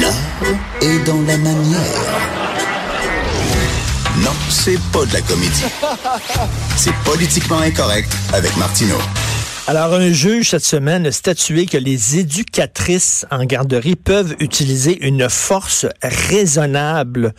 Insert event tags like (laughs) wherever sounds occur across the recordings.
L'art est dans la manière. Non, c'est pas de la comédie. C'est politiquement incorrect avec Martineau. Alors, un juge cette semaine a statué que les éducatrices en garderie peuvent utiliser une force raisonnable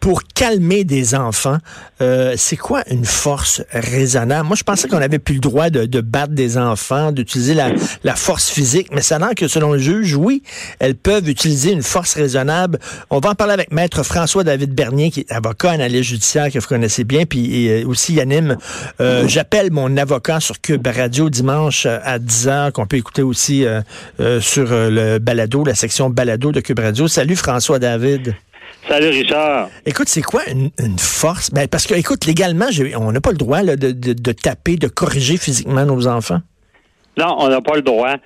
pour calmer des enfants. Euh, c'est quoi une force raisonnable? Moi, je pensais qu'on avait plus le droit de, battre des enfants, d'utiliser la, force physique, mais ça a que selon le juge, oui, elles peuvent utiliser une force raisonnable. On va en parler avec Maître François-David Bernier, qui est avocat analyste judiciaire que vous connaissez bien, puis et, aussi il anime euh, J'appelle mon avocat sur Cube Radio dimanche à 10h, qu'on peut écouter aussi euh, euh sur le balado, la section balado de Cube Radio. Salut François-David. Salut Richard. Écoute, c'est quoi une, une, force? Ben, parce que, écoute, légalement, on n'a pas le droit là, de, de, de, taper, de corriger physiquement nos enfants. Non, on n'a pas le droit.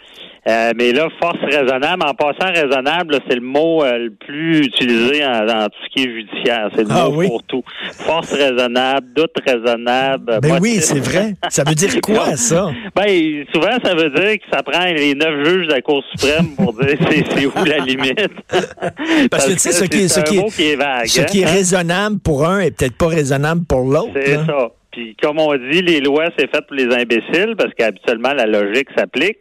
Euh, mais là, force raisonnable, en passant raisonnable, c'est le mot euh, le plus utilisé dans tout ce qui est judiciaire. C'est le ah, mot oui? pour tout. Force raisonnable, doute raisonnable. Ben oui, c'est vrai. Ça veut dire quoi, (laughs) ça? Ben, souvent, ça veut dire que ça prend les neuf juges de la Cour suprême pour dire c'est où la limite. Parce, (laughs) Parce que, tu sais, ce, qui, ce, qui, qui est, vague, ce hein? qui est raisonnable pour un est peut-être pas raisonnable pour l'autre. C'est ça. Puis, comme on dit, les lois, c'est fait pour les imbéciles parce qu'habituellement, la logique s'applique.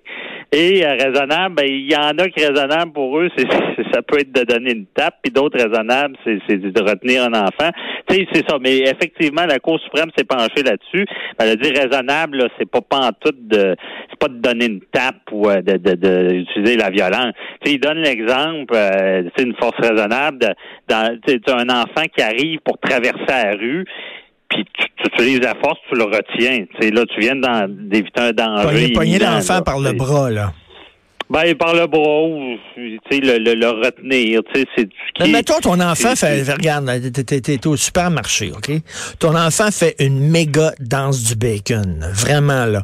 Et euh, raisonnable, ben, il y en a qui raisonnable pour eux, c'est, ça peut être de donner une tape, puis d'autres raisonnables, c'est, c'est de retenir un enfant. Tu sais, c'est ça. Mais effectivement, la Cour suprême s'est penchée là-dessus. Elle a dit raisonnable, c'est pas pantoute de, c'est pas de donner une tape ou euh, de, de, de, la violence. Tu sais, il donne l'exemple, euh, c'est une force raisonnable de, dans, un enfant qui arrive pour traverser la rue puis tu, tu, utilises la force, tu le retiens. sais, là, tu viens d'éviter un danger. Pogner, l'enfant par le bras, là. Ben, par le bras ou le, le, le retenir. C'est ce qui. Mais mettons, ton enfant fait. Regarde, t'es, au supermarché, OK? Ton enfant fait une méga danse du bacon. Vraiment, là.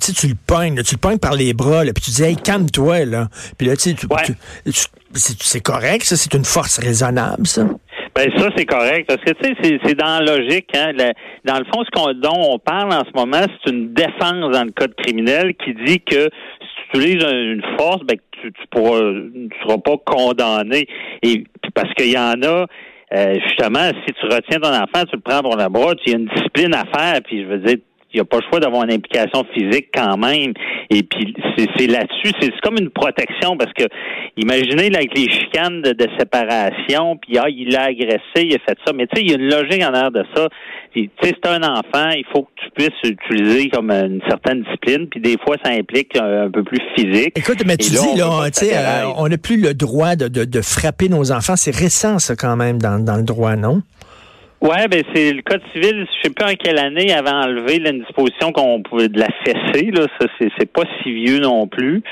Tu tu le pognes, tu le pognes par les bras, là, puis tu dis, hey, calme-toi, là. Puis là, tu sais, ouais. c'est correct, ça, c'est une force raisonnable, ça. Ben ça c'est correct parce que tu sais c'est dans la logique hein, dans le fond ce qu'on dont on parle en ce moment c'est une défense dans le code criminel qui dit que si tu utilises une force ben tu tu pourras tu seras pas condamné. Et parce qu'il y en a euh, justement si tu retiens ton enfant tu le prends pour la bras tu y a une discipline à faire puis je veux dire il n'y a pas le choix d'avoir une implication physique quand même. Et puis c'est là-dessus, c'est comme une protection parce que imaginez là, avec les chicanes de, de séparation, puis ah, il a agressé, il a fait ça. Mais tu sais, il y a une logique en arrière de ça. Tu sais, c'est un enfant, il faut que tu puisses utiliser comme une certaine discipline, puis des fois ça implique un, un peu plus physique. Écoute, mais tu là, dis là, tu sais, euh, on n'a plus le droit de, de, de frapper nos enfants. C'est récent ça quand même dans, dans le droit, non? Ouais, ben c'est le code civil. Je sais pas en quelle année avait enlevé là, une disposition qu'on pouvait de la fesser. Là, ça c'est, c'est pas si vieux non plus.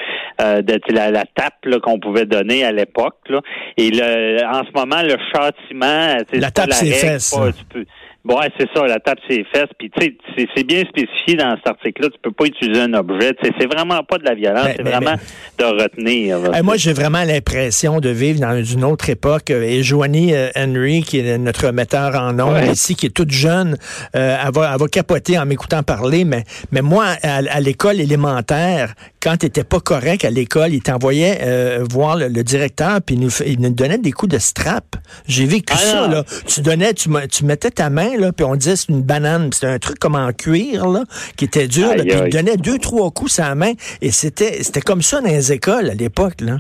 Euh, de la, la tape là, qu'on pouvait donner à l'époque. Là. Et le, en ce moment, le châtiment, la tape la ses fesses. Pas, tu peux, Bon, ouais, c'est ça, la tape ses fesses. Puis tu sais, c'est bien spécifié dans cet article-là. Tu peux pas utiliser un objet. C'est vraiment pas de la violence. Ben, c'est ben, vraiment de retenir. Là, moi, j'ai vraiment l'impression de vivre dans une autre époque. Et Joanie euh, Henry, qui est notre metteur en nom Ouais. ici, qui est toute jeune, euh, elle, va, elle va capoter en m'écoutant parler. Mais, mais moi, à, à l'école élémentaire, quand t'étais pas correct à l'école, il t'envoyait euh, voir le, le directeur, puis il nous, il nous donnait des coups de strap. J'ai vécu Ah, ça. Là. Tu donnais, tu, tu mettais ta main là, puis on disait c'est une banane, puis c'était un truc comme en cuir là, qui était dur. là, Aïe, puis il donnait deux trois coups à la main, et c'était c'était comme ça dans les écoles à l'époque là.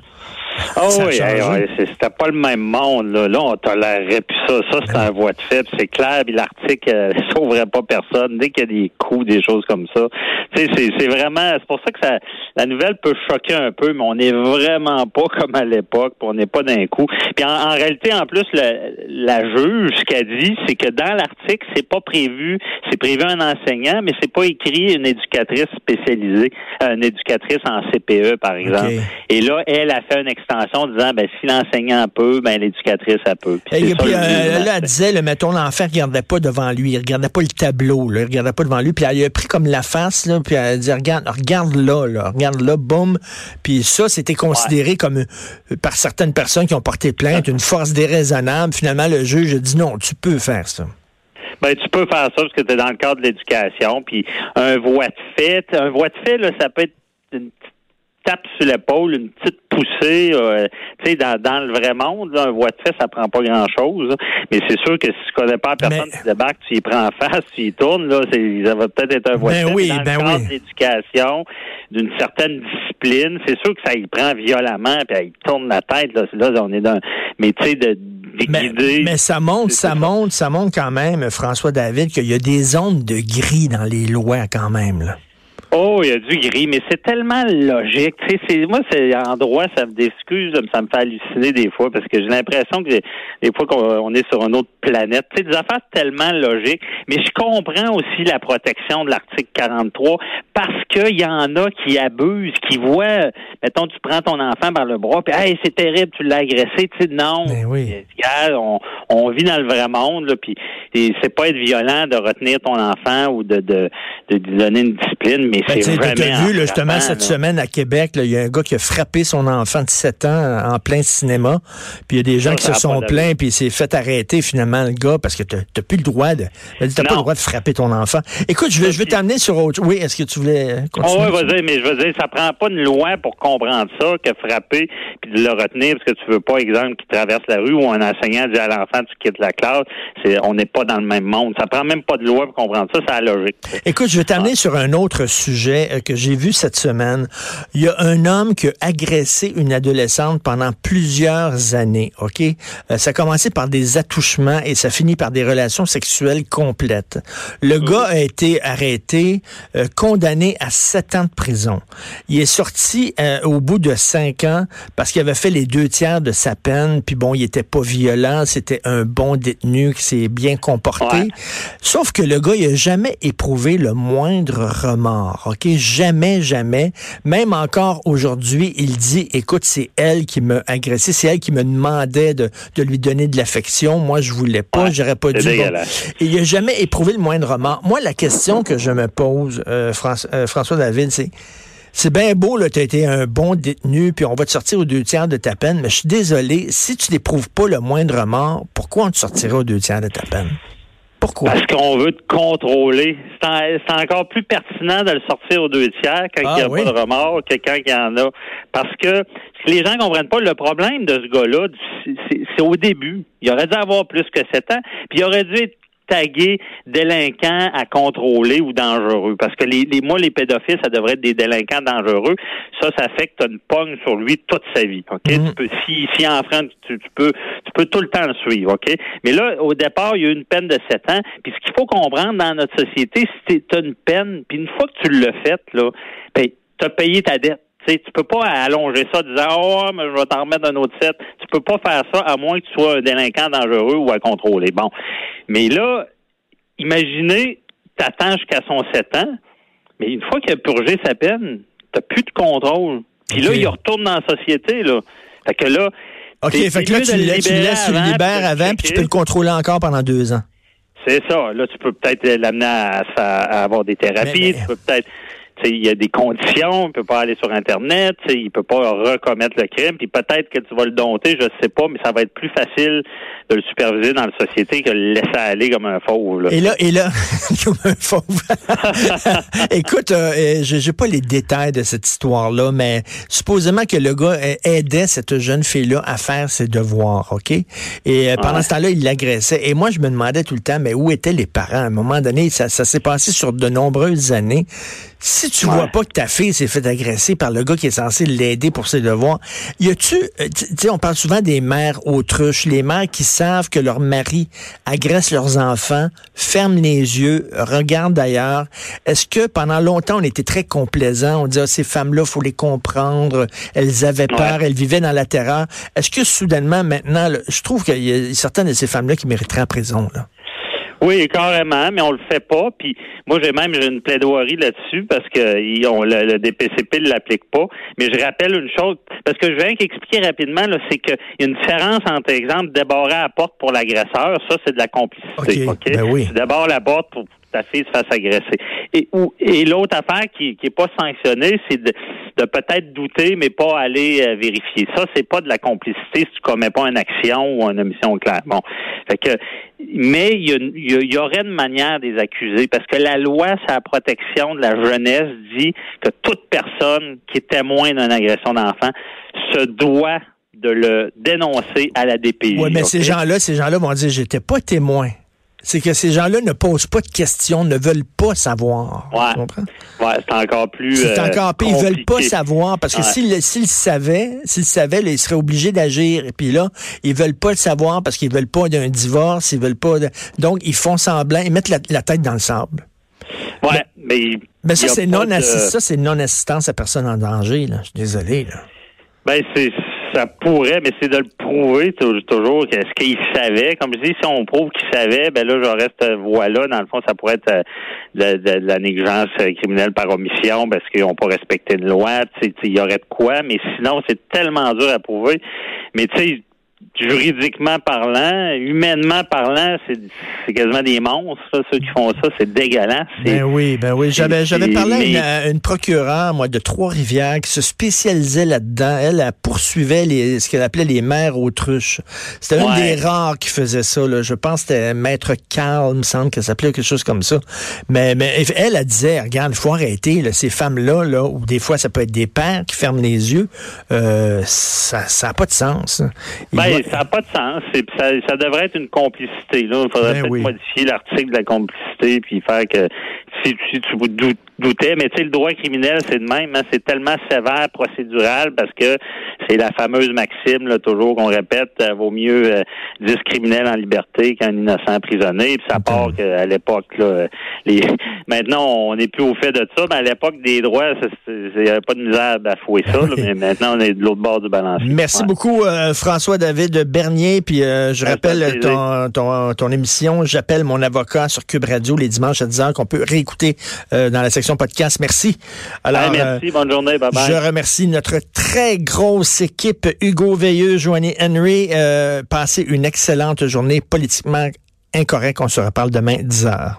Oh Ça oui, hey, ouais, c'était pas le même monde. Là, là on tolérerait plus ça. Ça, c'est un voie de fait. C'est clair, puis l'article euh, (laughs) sauverait pas personne. Dès qu'il y a des coups, des choses comme ça. C'est vraiment. C'est pour ça que ça, la nouvelle peut choquer un peu, mais on n'est vraiment pas (laughs) comme à l'époque, on n'est pas d'un coup. Puis en, en réalité, en plus, le- la juge, ce qu'elle dit, c'est que dans l'article, c'est pas prévu, c'est prévu un enseignant, mais c'est pas écrit une éducatrice spécialisée, euh, une éducatrice en CPE, par exemple. Et là, elle a fait une extension en disant, ben, si l'enseignant peut, ben, l'éducatrice, elle peut. Puis Et puis ça, euh, là, elle disait, le, mettons, l'enfant regardait pas devant lui, il regardait pas le tableau, là, il regardait pas devant lui, puis elle a pris comme la face, là, puis elle a dit, regarde, regarde là, là, regarde là, boum. Puis ça, c'était considéré comme, euh, par certaines personnes qui ont porté plainte, une force déraisonnable. Finalement, le juge a dit, non, tu peux faire ça. Ben, tu peux faire ça parce que tu es dans le cadre de l'éducation. Puis un voie de fait, un voie de fait, là, ça peut être une petite tape sur l'épaule, une petite poussé. Euh, tu sais, dans, dans, le vrai monde, là, un voie de fait, ça prend pas grand-chose. Mais c'est sûr que si tu connais pas la personne, tu débarques, tu y prends en face, tu y tournes, là, ça va peut-être être un voie ben de fait. Oui, dans ben le cadre oui. de l'éducation, d'une certaine discipline, c'est sûr que ça y prend violemment, puis il tourne la tête. Là, là on est dans... Mais tu sais, de mais, mais, ça montre, ça montre, ça montre quand même, François David, qu'il y a des zones de gris dans les lois quand même. Là. Oh, il y a du gris, mais c'est tellement logique. Tu sais, moi, c'est en droit, ça me d'excuse, ça me fait halluciner des fois parce que j'ai l'impression que des fois qu'on est sur une autre planète. Tu sais, des affaires tellement logiques. Mais je comprends aussi la protection de l'article 43 parce qu'il y en a qui abusent, qui voient, mettons, tu prends ton enfant par le bras, puis hey, c'est terrible, tu l'as agressé. Tu sais, non. Mais oui. on, on vit dans le vrai monde, là, puis c'est pas être violent de retenir ton enfant ou de, de, de lui donner une discipline, mais ben, c'est vraiment... Tu as vu, là, justement, cette là. semaine à Québec, il y a un gars qui a frappé son enfant de 7 ans en plein cinéma, puis il y a des gens qui se sont plaints, puis il s'est fait arrêter finalement le gars parce que tu n'as plus le droit de... T'as pas le droit de frapper ton enfant. Écoute, je vais, je vais t'amener sur autre... Oui, est-ce que tu voulais continuer? Oh, oui, vas-y, mais je veux dire, ça prend pas une loi pour comprendre ça, que frapper puis de le retenir parce que tu veux pas, exemple, qu'il traverse la rue ou un enseignant dit à l'enfant tu quittes la classe. C'est, on n'est pas dans le même monde. Ça prend même pas de loi pour comprendre ça, c'est la logique. Écoute, je vais t'amener ah. sur un autre sujet euh, que j'ai vu cette semaine. Il y a un homme qui a agressé une adolescente pendant plusieurs années, OK? Euh, ça a commencé par des attouchements et ça finit par des relations sexuelles complètes. Le gars a été arrêté, euh, condamné à sept ans de prison. Il est sorti euh, au bout de cinq ans parce qu'il avait fait les deux tiers de sa peine, puis bon, il était pas violent, c'était un bon détenu qui s'est bien comporté. Ouais. Sauf que le gars, il a jamais éprouvé le moindre remords, OK? Jamais, jamais. Même encore aujourd'hui, il dit, écoute, c'est elle qui m'a agressé, c'est elle qui me demandait de, de lui donner de l'affection. Moi, je voulais pas, Ouais, j'aurais pas dû. Bon. dégueulasse. Et il a jamais éprouvé le moindre remords. Moi, la question que je me pose, euh, François, euh, François David, c'est c'est bien beau, là, tu as été un bon détenu, puis on va te sortir aux deux tiers de ta peine, mais je suis désolé, si tu n'éprouves pas le moindre remords, pourquoi on te sortirait aux deux tiers de ta peine? Pourquoi? Parce qu'on veut te contrôler. C'est, en, c'est encore plus pertinent de le sortir aux deux tiers quand Ah, il n'y a oui. pas de remords que quand il y en a. Parce que si les gens comprennent pas le problème de ce gars-là, c'est au début. Il aurait dû avoir plus que sept ans, puis il aurait dû être tagué délinquant à contrôler ou dangereux. Parce que les, les moi, les pédophiles, ça devrait être des délinquants dangereux. Ça, ça fait que tu as une pogne sur lui toute sa vie. OK? Mhm. Tu peux, si, si enfreint, tu, tu peux, tu peux tout le temps le suivre. OK? Mais là, au départ, il y a eu une peine de 7 ans. Puis ce qu'il faut comprendre dans notre société, si tu as une peine, puis une fois que tu l'as faite, là, ben, tu as payé ta dette. Tu tu peux pas allonger ça en disant Oh, mais je vais t'en remettre un autre set. Tu peux pas faire ça à moins que tu sois un délinquant dangereux ou à contrôler. Bon. Mais là, imaginez, t'attends jusqu'à son 7 ans, mais une fois qu'il a purgé sa peine, t'as plus de contrôle. Puis là, il retourne dans la société, là. Fait que là. OK, fait que là, tu le, laisses- tu le laisses, tu libères avant, puis tu peux le contrôler encore pendant deux ans. C'est ça. Là, tu peux peut-être l'amener à, avoir des thérapies. Mais- mais- Tu peux peut-être. Il y a des conditions, il peut pas aller sur Internet, il peut pas recommettre le crime, puis peut-être que tu vas le dompter, je sais pas, mais ça va être plus facile de le superviser dans la société que de le laisser aller comme un fauve. là. Et là, et là, (laughs) comme un fauve. (laughs) Écoute, euh, euh, j'ai pas les détails de cette histoire-là, mais supposément que le gars aidait cette jeune fille-là à faire ses devoirs, OK? Et euh, pendant Ouais. ce temps-là, il l'agressait. Et moi, je me demandais tout le temps, mais où étaient les parents? À un moment donné, ça, ça s'est passé sur de nombreuses années. Si tu Ouais. vois pas que ta fille s'est fait agresser par le gars qui est censé l'aider pour ses devoirs, y a-tu, euh, tu tu sais, on parle souvent des mères autruches, les mères qui savent que leur mari agresse leurs enfants, ferment les yeux, regardent d'ailleurs. Est-ce que pendant longtemps, on était très complaisant, on disait, ah, ces femmes-là, faut les comprendre, elles avaient peur, elles vivaient dans la terreur. Est-ce que soudainement, maintenant, là, je trouve qu'il y a certaines de ces femmes-là qui mériteraient en prison, là. Oui, carrément, mais on le fait pas. Puis moi, j'ai même une plaidoirie là-dessus parce que ils ont- le, le DPCP ne l'applique pas. Mais je rappelle une chose, parce que je viens qu'expliquer rapidement, c'est qu'il y a une différence entre, exemple, débarrer la porte pour l'agresseur, ça c'est de la complicité. OK, OK? ben oui. Tu débarres la porte pour ta fille se fasse agresser. Et, et l'autre affaire qui n'est pas sanctionnée, c'est de, de peut-être douter, mais pas aller euh, vérifier. Ça, c'est pas de la complicité si tu commets pas une action ou une omission claire. Bon. Fait que, mais il y, y, aurait une manière des accuser, parce que la loi sur la protection de la jeunesse dit que toute personne qui est témoin d'une agression d'enfant se doit de le dénoncer à la DPI. Oui, mais ces gens-là, ces gens-là vont dire j'étais pas témoin c'est que ces gens-là ne posent pas de questions, ne veulent pas savoir. Ouais. Ouais, c'est encore plus. C'est euh, encore pire. Ils veulent pas savoir parce que s'ils savaient, s'ils savaient, ils seraient obligés d'agir. Et puis là, ils veulent pas le savoir parce qu'ils veulent pas d'un divorce, ils veulent pas. De... Donc ils font semblant, ils mettent la, tête dans le sable. Ouais, mais. Mais, ça c'est non c'est non assistance à personne en danger. Là. Je suis désolé. Là. Ben c'est ça pourrait, mais c'est de le prouver toujours. Est-ce qu'il savait? Comme je dis, si on prouve qu'il savait, ben là, j'aurais cette voie-là. Dans le fond, ça pourrait être euh, de, la négligence criminelle par omission parce qu'ils n'ont pas respecté une loi. Il y aurait de quoi, mais sinon, c'est tellement dur à prouver. Mais tu sais, juridiquement parlant, humainement parlant, c'est quasiment des monstres, ceux qui font ça, c'est dégueulasse. Ben oui, ben oui. J'avais j'avais parlé à une, procureure, moi, de Trois-Rivières, qui se spécialisait là-dedans. Elle, elle poursuivait les, ce qu'elle appelait les mères autruches. C'était une des rares qui faisait ça. Là. Je pense que c'était Maître Carl, me semble qu'elle s'appelait quelque chose comme ça. Mais, mais elle, elle disait, regarde, il faut arrêter là, ces femmes-là, là, ou des fois ça peut être des pères qui ferment les yeux. Euh, ça n'a pas de sens. Ben, ça n'a pas de sens. Ça, ça, devrait être une complicité. Là. Il faudrait ben peut-être modifier l'article de la complicité puis faire que si, si tu doutais, mais tu sais, le droit criminel, c'est de même. Hein, c'est tellement sévère, procédural, parce que c'est la fameuse maxime, là, toujours qu'on répète, euh, vaut mieux euh, 10 criminels en liberté qu'un innocent emprisonné. Puis ça part qu'à l'époque, là, les... (laughs) maintenant, on n'est plus au fait de ça, mais à l'époque des droits, il n'y avait pas de misère à fouer ça, (laughs) mais maintenant, on est de l'autre bord du balancier. Merci beaucoup, euh, François David Bernier. Puis euh, je rappelle ton, ton, ton, émission, j'appelle mon avocat sur Cube Radio les dimanches à 10h qu'on peut réécouter dans la section podcast. Merci. Alors, merci, bonne journée, bye bye. Je remercie notre très grosse équipe, Hugo Veilleux, Joanie Henry. passez une excellente journée politiquement incorrecte. On se reparle demain 10h.